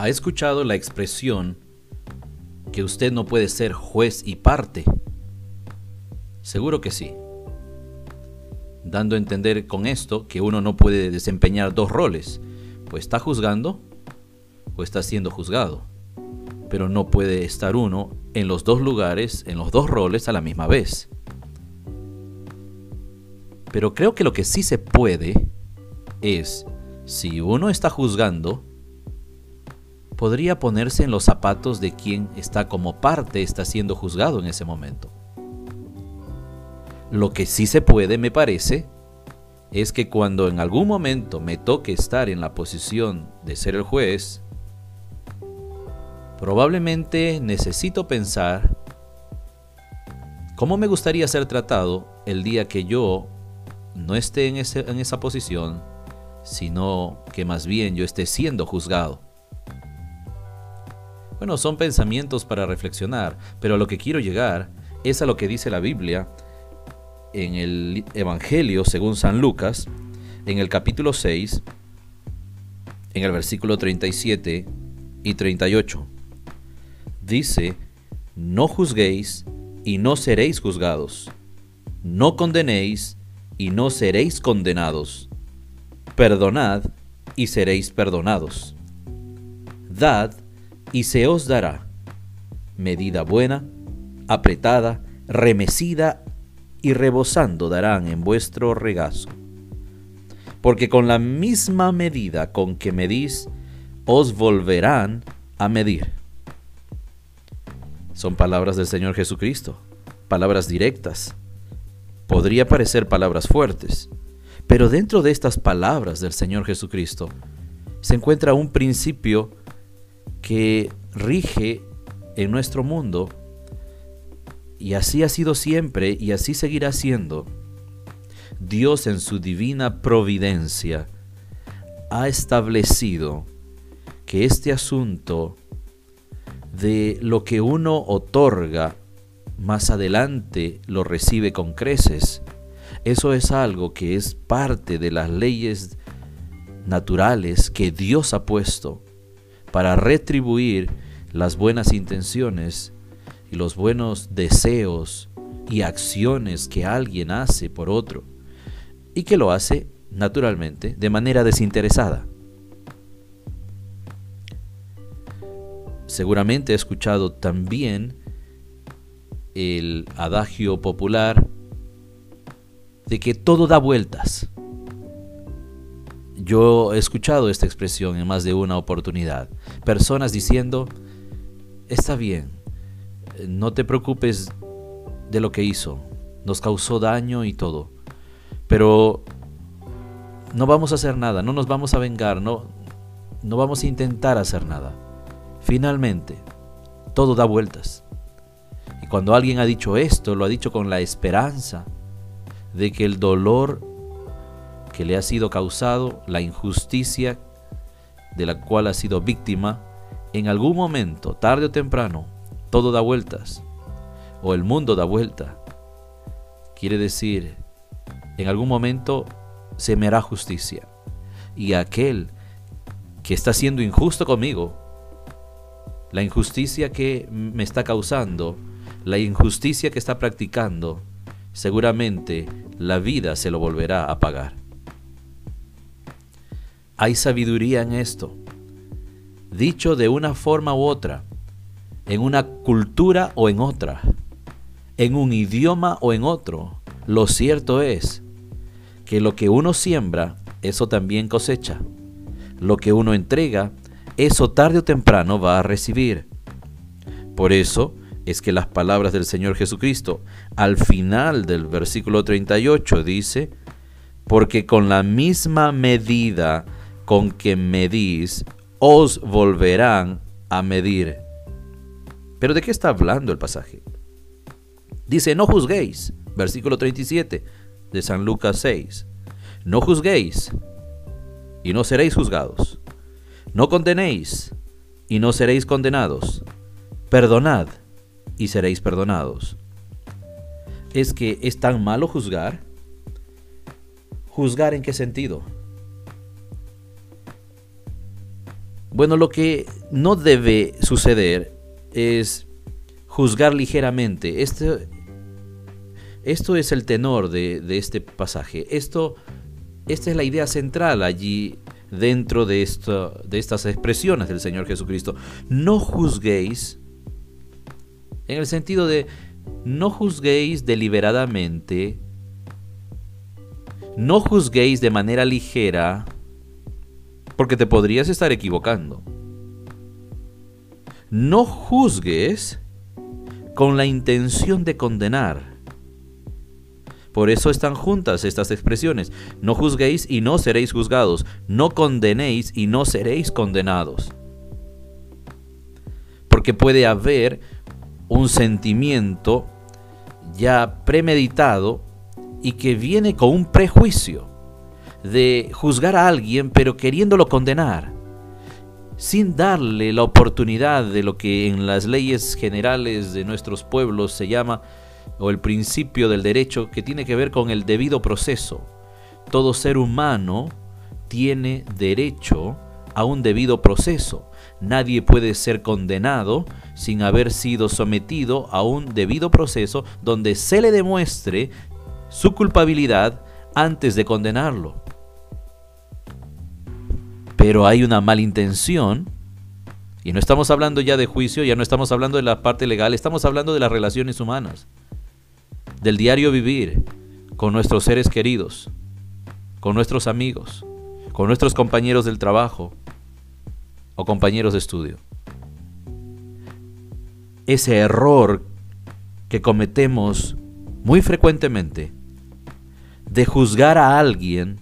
¿Ha escuchado la expresión que usted no puede ser juez y parte? Seguro que sí. Dando a entender con esto que uno no puede desempeñar dos roles, pues está juzgando o está siendo juzgado. Pero no puede estar uno en los dos lugares, en los dos roles a la misma vez. Pero creo que lo que sí se puede es, si uno está juzgando, podría ponerse en los zapatos de quien está como parte, está siendo juzgado en ese momento. Lo que sí se puede, me parece, es que cuando en algún momento me toque estar en la posición de ser el juez, probablemente necesito pensar cómo me gustaría ser tratado el día que yo no esté en, en esa posición, sino que más bien yo esté siendo juzgado. Bueno, son pensamientos para reflexionar, pero a lo que quiero llegar es a lo que dice la Biblia en el Evangelio según San Lucas, en el capítulo 6, en el versículo 37 y 38. Dice, no juzguéis y no seréis juzgados, no condenéis y no seréis condenados, perdonad y seréis perdonados, y se os dará medida buena, apretada, remecida y rebosando darán en vuestro regazo. Porque con la misma medida con que medís, os volverán a medir. Son palabras del Señor Jesucristo, palabras directas. Podría parecer palabras fuertes, pero dentro de estas palabras del Señor Jesucristo se encuentra un principio que rige en nuestro mundo y así ha sido siempre y así seguirá siendo. Dios en su divina providencia ha establecido que este asunto de lo que uno otorga más adelante lo recibe con creces. Eso es algo que es parte de las leyes naturales que Dios ha puesto para retribuir las buenas intenciones y los buenos deseos y acciones que alguien hace por otro y que lo hace naturalmente de manera desinteresada. Seguramente he escuchado también el adagio popular de que todo da vueltas. Yo he escuchado esta expresión en más de una oportunidad. Personas diciendo, está bien, no te preocupes de lo que hizo, nos causó daño y todo, pero no vamos a hacer nada, no nos vamos a vengar, no, no vamos a intentar hacer nada. Finalmente, todo da vueltas. Y cuando alguien ha dicho esto, lo ha dicho con la esperanza de que el dolor que le ha sido causado, la injusticia de la cual ha sido víctima, en algún momento, tarde o temprano, todo da vueltas o el mundo da vuelta. Quiere decir, en algún momento se me hará justicia. Y aquel que está siendo injusto conmigo, la injusticia que me está causando, la injusticia que está practicando, seguramente la vida se lo volverá a pagar. Hay sabiduría en esto. Dicho de una forma u otra, en una cultura o en otra, en un idioma o en otro. Lo cierto es que lo que uno siembra, eso también cosecha. Lo que uno entrega, eso tarde o temprano va a recibir. Por eso es que las palabras del Señor Jesucristo al final del versículo 38 dice, porque con la misma medida con que medís, os volverán a medir. Pero ¿de qué está hablando el pasaje? Dice, no juzguéis, versículo 37 de San Lucas 6. No juzguéis y no seréis juzgados. No condenéis y no seréis condenados. Perdonad y seréis perdonados. ¿Es que es tan malo juzgar? ¿Juzgar en qué sentido? Bueno, lo que no debe suceder es juzgar ligeramente. Esto, esto es el tenor de, este pasaje. Esto, esta es la idea central allí dentro de, esto, de estas expresiones del Señor Jesucristo. No juzguéis, en el sentido de no juzguéis deliberadamente, no juzguéis de manera ligera, porque te podrías estar equivocando. No juzgues con la intención de condenar. Por eso están juntas estas expresiones. No juzguéis y no seréis juzgados. No condenéis y no seréis condenados. Porque puede haber un sentimiento ya premeditado y que viene con un prejuicio de juzgar a alguien pero queriéndolo condenar, sin darle la oportunidad de lo que en las leyes generales de nuestros pueblos se llama, o el principio del derecho, que tiene que ver con el debido proceso. Todo ser humano tiene derecho a un debido proceso. Nadie puede ser condenado sin haber sido sometido a un debido proceso donde se le demuestre su culpabilidad antes de condenarlo. Pero hay una malintención, y no estamos hablando ya de juicio, ya no estamos hablando de la parte legal, estamos hablando de las relaciones humanas, del diario vivir con nuestros seres queridos, con nuestros amigos, con nuestros compañeros del trabajo o compañeros de estudio. Ese error que cometemos muy frecuentemente de juzgar a alguien,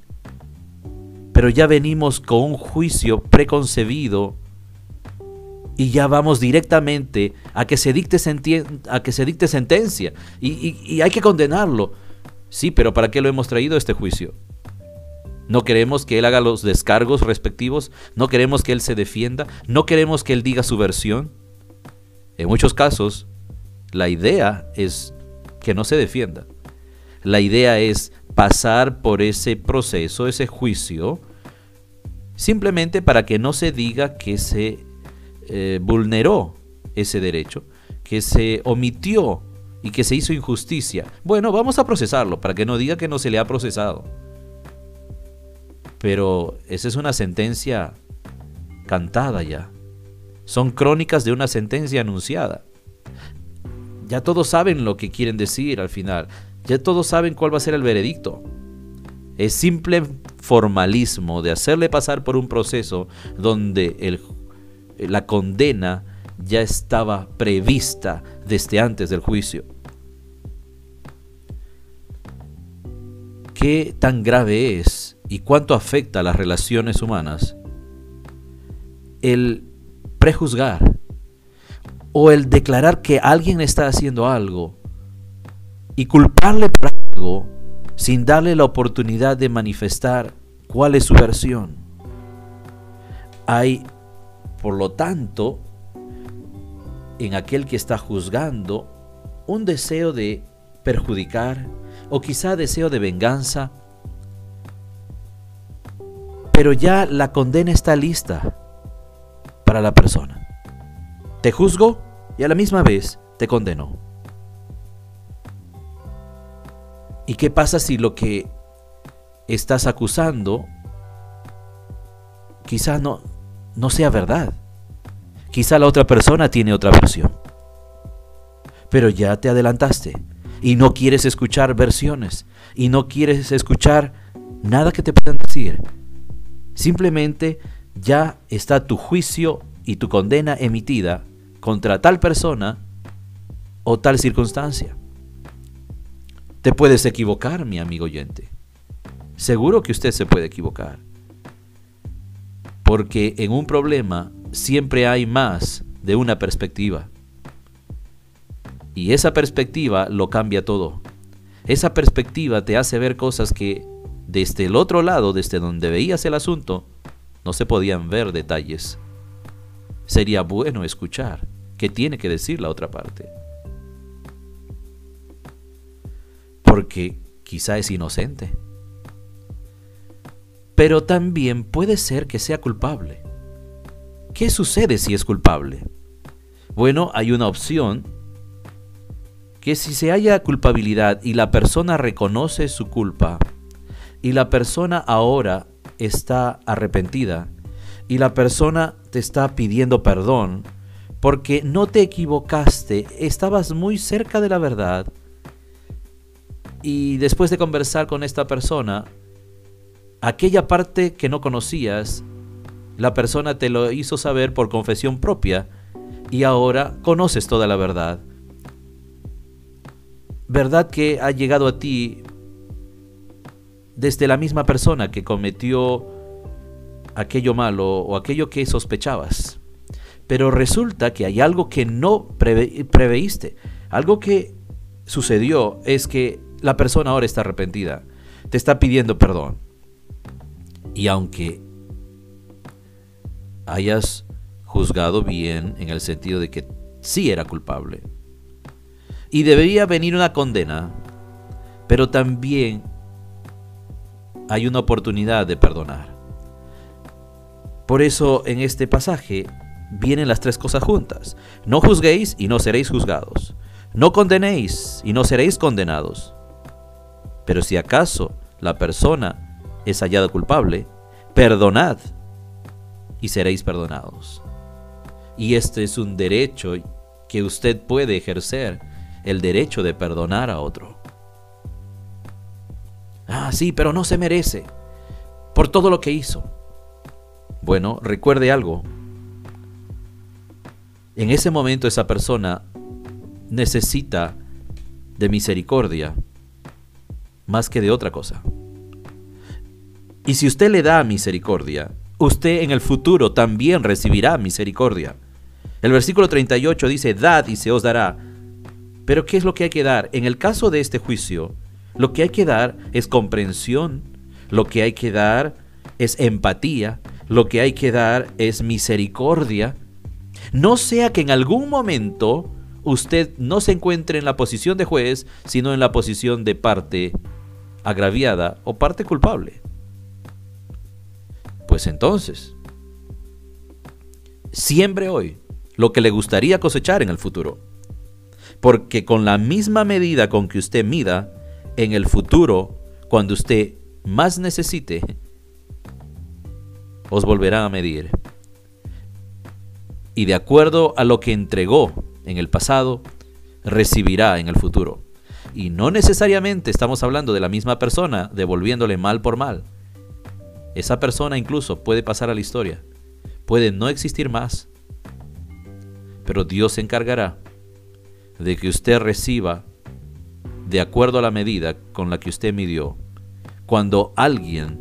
pero ya venimos con un juicio preconcebido y ya vamos directamente a que se dicte, a que se dicte sentencia y, y hay que condenarlo. Sí, pero ¿para qué lo hemos traído este juicio? No queremos que él haga los descargos respectivos, no queremos que él se defienda, no queremos que él diga su versión. En muchos casos, la idea es que no se defienda. La idea es pasar por ese proceso, ese juicio, simplemente para que no se diga que se eh, vulneró ese derecho, que se omitió y que se hizo injusticia. Bueno, vamos a procesarlo para que no diga que no se le ha procesado. Pero esa es una sentencia cantada ya. Son crónicas de una sentencia anunciada. Ya todos saben lo que quieren decir al final. Ya todos saben cuál va a ser el veredicto. Es simple formalismo de hacerle pasar por un proceso donde la condena ya estaba prevista desde antes del juicio. ¿Qué tan grave es y cuánto afecta a las relaciones humanas el prejuzgar o el declarar que alguien está haciendo algo y culparle por algo sin darle la oportunidad de manifestar cuál es su versión. Hay, por lo tanto, en aquel que está juzgando un deseo de perjudicar o quizá deseo de venganza, pero ya la condena está lista para la persona. Te juzgo y a la misma vez te condeno. ¿Y qué pasa si lo que estás acusando quizá no, no sea verdad? Quizá la otra persona tiene otra versión. Pero ya te adelantaste y no quieres escuchar versiones y no quieres escuchar nada que te puedan decir. Simplemente ya está tu juicio y tu condena emitida contra tal persona o tal circunstancia. Te puedes equivocar, mi amigo oyente. Seguro que usted se puede equivocar. Porque en un problema siempre hay más de una perspectiva. Y esa perspectiva lo cambia todo. Esa perspectiva te hace ver cosas que desde el otro lado, desde donde veías el asunto, no se podían ver detalles. Sería bueno escuchar qué tiene que decir la otra parte. Porque quizá es inocente. Pero también puede ser que sea culpable. ¿qué sucede si es culpable? Bueno, hay una opción que si se haya culpabilidad y la persona reconoce su culpa y la persona ahora está arrepentida y la persona te está pidiendo perdón porque no te equivocaste, estabas muy cerca de la verdad y después de conversar con esta persona, aquella parte que no conocías, la persona te lo hizo saber por confesión propia y ahora conoces toda la verdad verdad que ha llegado a ti desde la misma persona que cometió aquello malo o aquello que sospechabas. Pero resulta que hay algo que no preveíste. Algo que sucedió es que la persona ahora está arrepentida. Te está pidiendo perdón. Y aunque hayas juzgado bien en el sentido de que sí era culpable, y debería venir una condena, pero también hay una oportunidad de perdonar. Por eso en este pasaje vienen las tres cosas juntas. No juzguéis y no seréis juzgados. No condenéis y no seréis condenados. Pero si acaso la persona es hallada culpable, perdonad y seréis perdonados. Y este es un derecho que usted puede ejercer el derecho de perdonar a otro. Ah, sí, pero no se merece por todo lo que hizo. Bueno, recuerde algo. En ese momento esa persona necesita de misericordia más que de otra cosa. Y si usted le da misericordia, usted en el futuro también recibirá misericordia. El versículo 38 dice, dad y se os dará. Pero ¿qué es lo que hay que dar? En el caso de este juicio, lo que hay que dar es comprensión, lo que hay que dar es empatía, lo que hay que dar es misericordia. No sea que en algún momento usted no se encuentre en la posición de juez, sino en la posición de parte agraviada o parte culpable. Pues entonces, siembre hoy lo que le gustaría cosechar en el futuro porque con la misma medida con que usted mida, en el futuro, cuando usted más necesite, os volverá a medir. Y de acuerdo a lo que entregó en el pasado, recibirá en el futuro. Y no necesariamente estamos hablando de la misma persona devolviéndole mal por mal. Esa persona incluso puede pasar a la historia, puede no existir más, pero Dios se encargará de que usted reciba de acuerdo a la medida con la que usted midió. Cuando alguien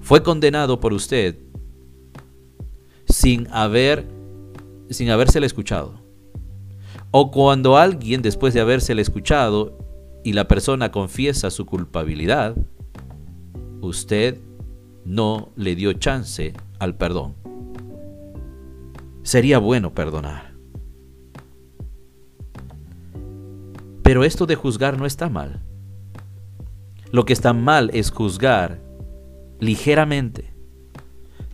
fue condenado por usted sin haber sin habérsele escuchado. O cuando alguien después de habérsele escuchado y la persona confiesa su culpabilidad, usted no le dio chance al perdón. Sería bueno perdonar. Pero esto de juzgar no está mal. Lo que está mal es juzgar ligeramente.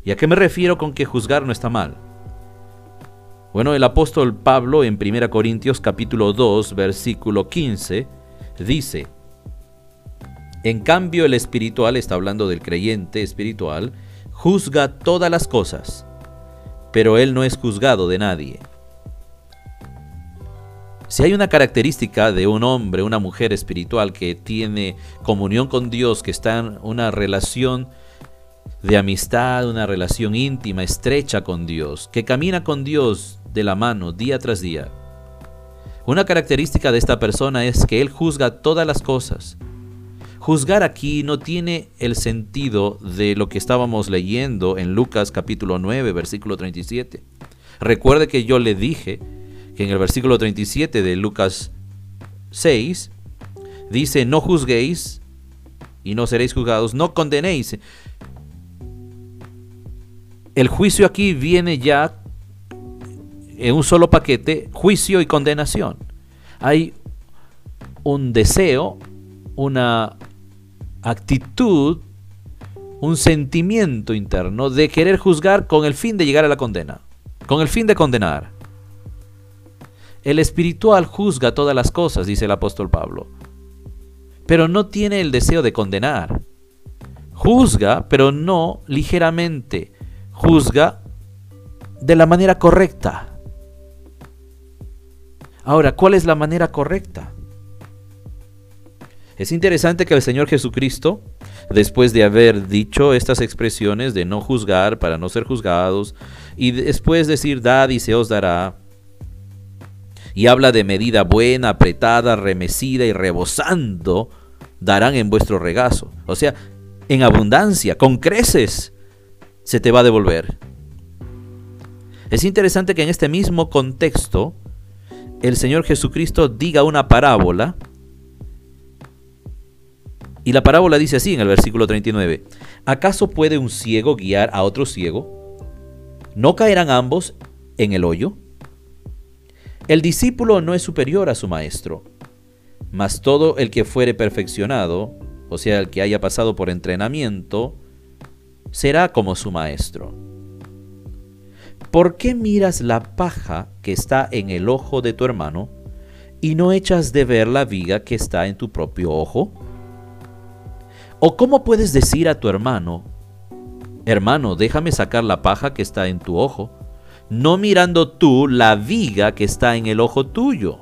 ¿Y a qué me refiero con que juzgar no está mal? Bueno, el apóstol Pablo en 1 Corintios capítulo 2, versículo 15, dice, en cambio el espiritual, está hablando del creyente espiritual, juzga todas las cosas, pero él no es juzgado de nadie. Si hay una característica de un hombre, una mujer espiritual que tiene comunión con Dios, que está en una relación de amistad, una relación íntima, estrecha con Dios, que camina con Dios de la mano día tras día. Una característica de esta persona es que él juzga todas las cosas. Juzgar aquí no tiene el sentido de lo que estábamos leyendo en Lucas capítulo 9, versículo 37. Recuerde que yo le dije que en el versículo 37 de Lucas 6 dice, no juzguéis y no seréis juzgados, no condenéis. El juicio aquí viene ya en un solo paquete, juicio y condenación. Hay un deseo, una actitud un sentimiento interno de querer juzgar con el fin de llegar a la condena, con el fin de condenar. El espiritual juzga todas las cosas, dice el apóstol Pablo, pero no tiene el deseo de condenar. Juzga, pero no ligeramente. Juzga de la manera correcta. Ahora, ¿cuál es la manera correcta? Es interesante que el Señor Jesucristo, después de haber dicho estas expresiones de no juzgar para no ser juzgados, y después decir dad y se os dará, y habla de medida buena, apretada, remecida y rebosando, darán en vuestro regazo. O sea, en abundancia, con creces, se te va a devolver. Es interesante que en este mismo contexto, el Señor Jesucristo diga una parábola, y la parábola dice así en el versículo 39, ¿acaso puede un ciego guiar a otro ciego? ¿No caerán ambos en el hoyo? El discípulo no es superior a su maestro, mas todo el que fuere perfeccionado, o sea, el que haya pasado por entrenamiento, será como su maestro. ¿Por qué miras la paja que está en el ojo de tu hermano y no echas de ver la viga que está en tu propio ojo? ¿O cómo puedes decir a tu hermano, hermano, déjame sacar la paja que está en tu ojo, no mirando tú la viga que está en el ojo tuyo?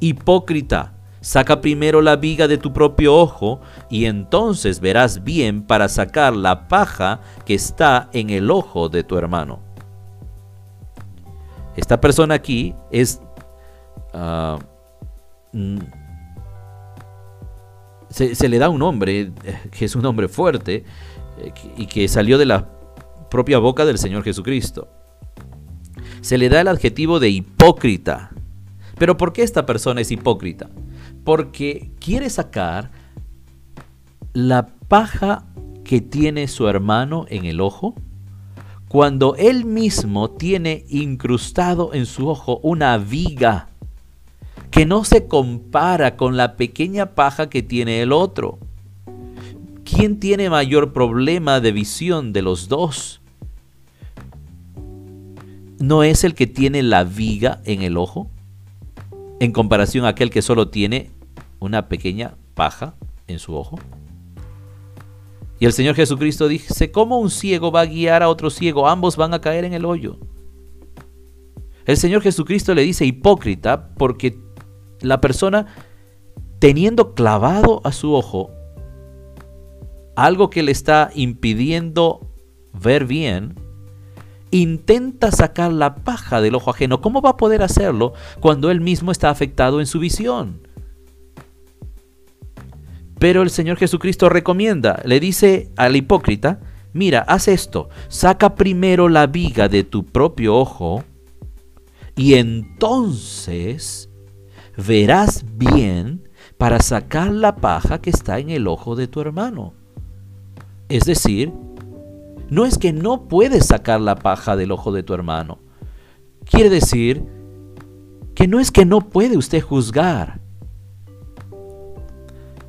Hipócrita, saca primero la viga de tu propio ojo y entonces verás bien para sacar la paja que está en el ojo de tu hermano. Esta persona aquí es... Uh, se, le da un nombre, que es un nombre fuerte, eh, y que salió de la propia boca del Señor Jesucristo. Se le da el adjetivo de hipócrita. Pero ¿por qué esta persona es hipócrita? Porque quiere sacar la paja que tiene su hermano en el ojo cuando él mismo tiene incrustado en su ojo una viga que no se compara con la pequeña paja que tiene el otro. ¿Quién tiene mayor problema de visión de los dos? ¿No es el que tiene la viga en el ojo? En comparación a aquel que solo tiene una pequeña paja en su ojo. Y el Señor Jesucristo dice, ¿cómo un ciego va a guiar a otro ciego? Ambos van a caer en el hoyo. El Señor Jesucristo le dice hipócrita porque la persona teniendo clavado a su ojo algo que le está impidiendo ver bien, intenta sacar la paja del ojo ajeno. ¿Cómo va a poder hacerlo cuando él mismo está afectado en su visión? Pero el Señor Jesucristo recomienda, le dice al hipócrita, mira, haz esto, saca primero la viga de tu propio ojo y entonces verás bien para sacar la paja que está en el ojo de tu hermano. Es decir, no es que no puedes sacar la paja del ojo de tu hermano. Quiere decir que no es que no puede usted juzgar.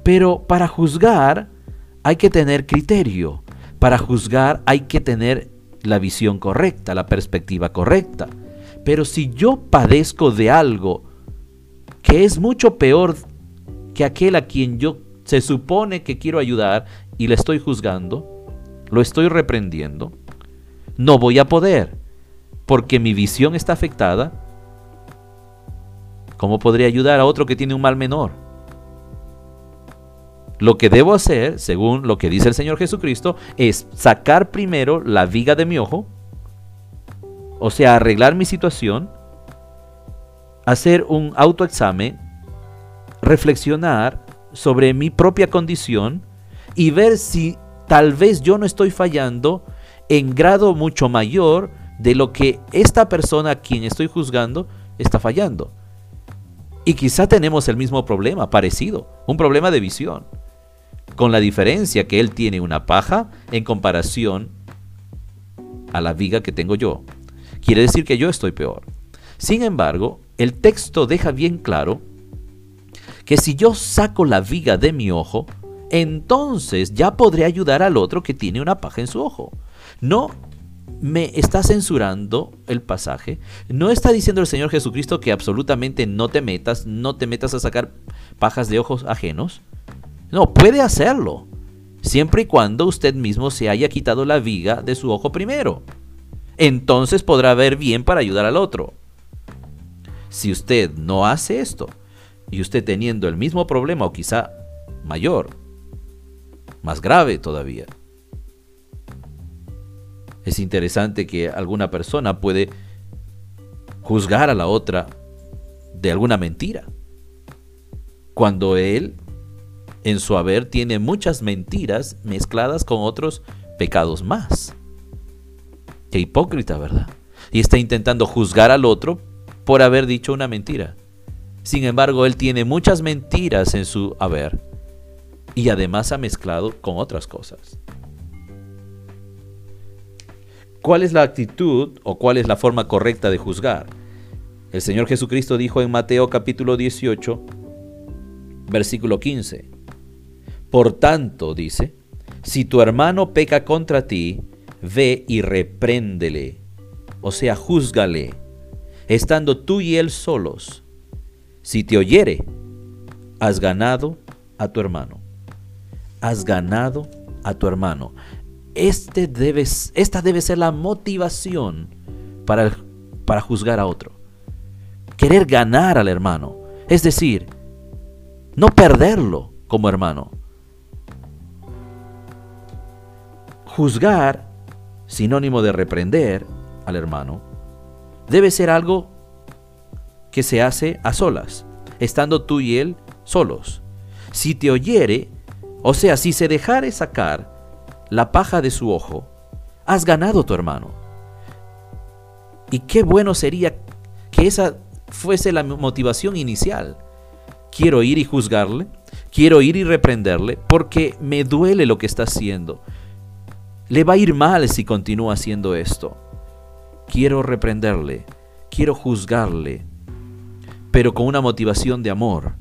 Pero para juzgar hay que tener criterio. Para juzgar hay que tener la visión correcta, la perspectiva correcta. Pero si yo padezco de algo que es mucho peor que aquel a quien yo se supone que quiero ayudar y le estoy juzgando, lo estoy reprendiendo, no voy a poder, porque mi visión está afectada. ¿Cómo podría ayudar a otro que tiene un mal menor? Lo que debo hacer, según lo que dice el Señor Jesucristo, es sacar primero la viga de mi ojo, o sea, arreglar mi situación, hacer un autoexamen, reflexionar sobre mi propia condición y ver si tal vez yo no estoy fallando en grado mucho mayor de lo que esta persona a quien estoy juzgando está fallando. Y quizá tenemos el mismo problema, parecido, un problema de visión, con la diferencia que él tiene una paja en comparación a la viga que tengo yo. Quiere decir que yo estoy peor. Sin embargo, el texto deja bien claro que si yo saco la viga de mi ojo, entonces ya podré ayudar al otro que tiene una paja en su ojo. No me está censurando el pasaje. No está diciendo el Señor Jesucristo que absolutamente no te metas, no te metas a sacar pajas de ojos ajenos. No, puede hacerlo, siempre y cuando usted mismo se haya quitado la viga de su ojo primero. Entonces podrá ver bien para ayudar al otro. Si usted no hace esto, y usted teniendo el mismo problema o quizá mayor, más grave todavía, es interesante que alguna persona puede juzgar a la otra de alguna mentira, cuando él en su haber tiene muchas mentiras mezcladas con otros pecados más. Qué hipócrita, ¿verdad? Y está intentando juzgar al otro por haber dicho una mentira. Sin embargo, él tiene muchas mentiras en su haber y además ha mezclado con otras cosas. ¿Cuál es la actitud o cuál es la forma correcta de juzgar? El Señor Jesucristo dijo en Mateo capítulo 18, versículo 15. Por tanto, dice, si tu hermano peca contra ti, ve y repréndele, o sea, júzgale, estando tú y él solos. Si te oyere, has ganado a tu hermano. Has ganado a tu hermano. Este esta debe ser la motivación para, para juzgar a otro. Querer ganar al hermano. Es decir, no perderlo como hermano. Juzgar, sinónimo de reprender al hermano, debe ser algo que se hace a solas, estando tú y él solos. Si te oyere, o sea, si se dejare sacar la paja de su ojo, has ganado tu hermano. Y qué bueno sería que esa fuese la motivación inicial. Quiero ir y juzgarle, quiero ir y reprenderle, porque me duele lo que está haciendo. Le va a ir mal si continúa haciendo esto. Quiero reprenderle, quiero juzgarle, pero con una motivación de amor,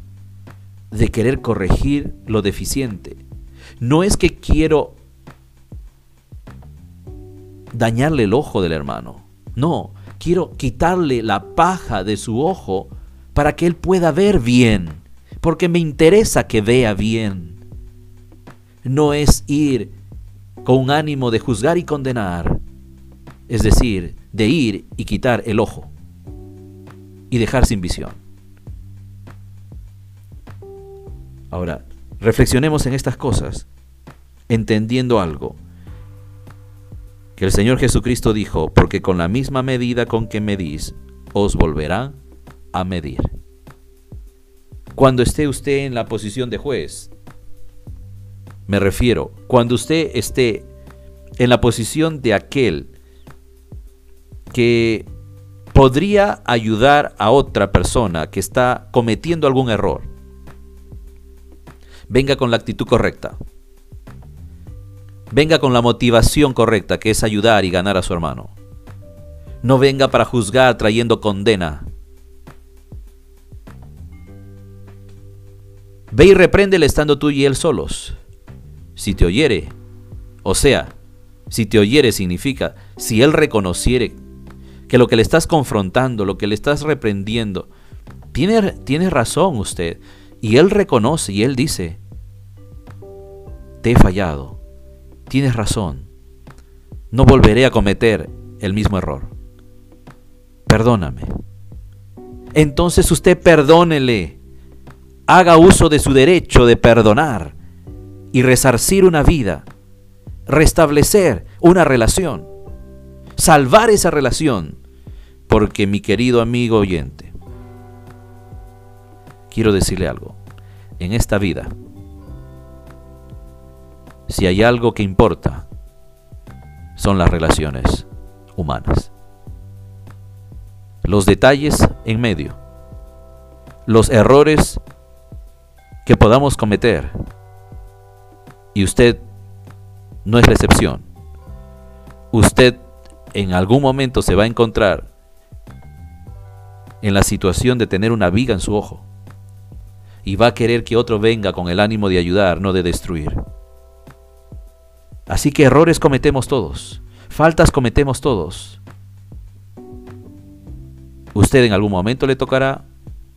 de querer corregir lo deficiente. No es que quiero dañarle el ojo del hermano. No, quiero quitarle la paja de su ojo para que él pueda ver bien, porque me interesa que vea bien. No es ir con un ánimo de juzgar y condenar, es decir, de ir y quitar el ojo y dejar sin visión. Ahora, reflexionemos en estas cosas, entendiendo algo que el Señor Jesucristo dijo, porque con la misma medida con que medís, os volverán a medir. Cuando esté usted en la posición de juez, me refiero, cuando usted esté en la posición de aquel que podría ayudar a otra persona que está cometiendo algún error, venga con la actitud correcta. Venga con la motivación correcta, que es ayudar y ganar a su hermano. No venga para juzgar trayendo condena. Ve y repréndele estando tú y él solos. Si te oyere, o sea, si te oyere significa, si él reconociere que lo que le estás confrontando, lo que le estás reprendiendo, tiene, tiene razón usted. Y él reconoce y él dice, te he fallado tienes razón, no volveré a cometer el mismo error. Perdóname. Entonces usted perdónele, haga uso de su derecho de perdonar y resarcir una vida, restablecer una relación, salvar esa relación, porque mi querido amigo oyente, quiero decirle algo, en esta vida, si hay algo que importa, son las relaciones humanas. Los detalles en medio, los errores que podamos cometer, y usted no es la excepción. Usted en algún momento se va a encontrar en la situación de tener una viga en su ojo. y va a querer que otro venga con el ánimo de ayudar, no de destruir. Así que errores cometemos todos, faltas cometemos todos. Usted en algún momento le tocará,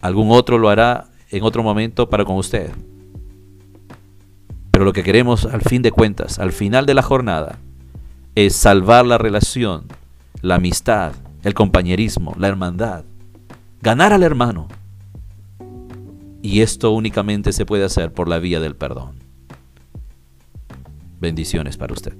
algún otro lo hará en otro momento para con usted. Pero lo que queremos al fin de cuentas, al final de la jornada, es salvar la relación, la amistad, el compañerismo, la hermandad, ganar al hermano. Y esto únicamente se puede hacer por la vía del perdón. Bendiciones para usted.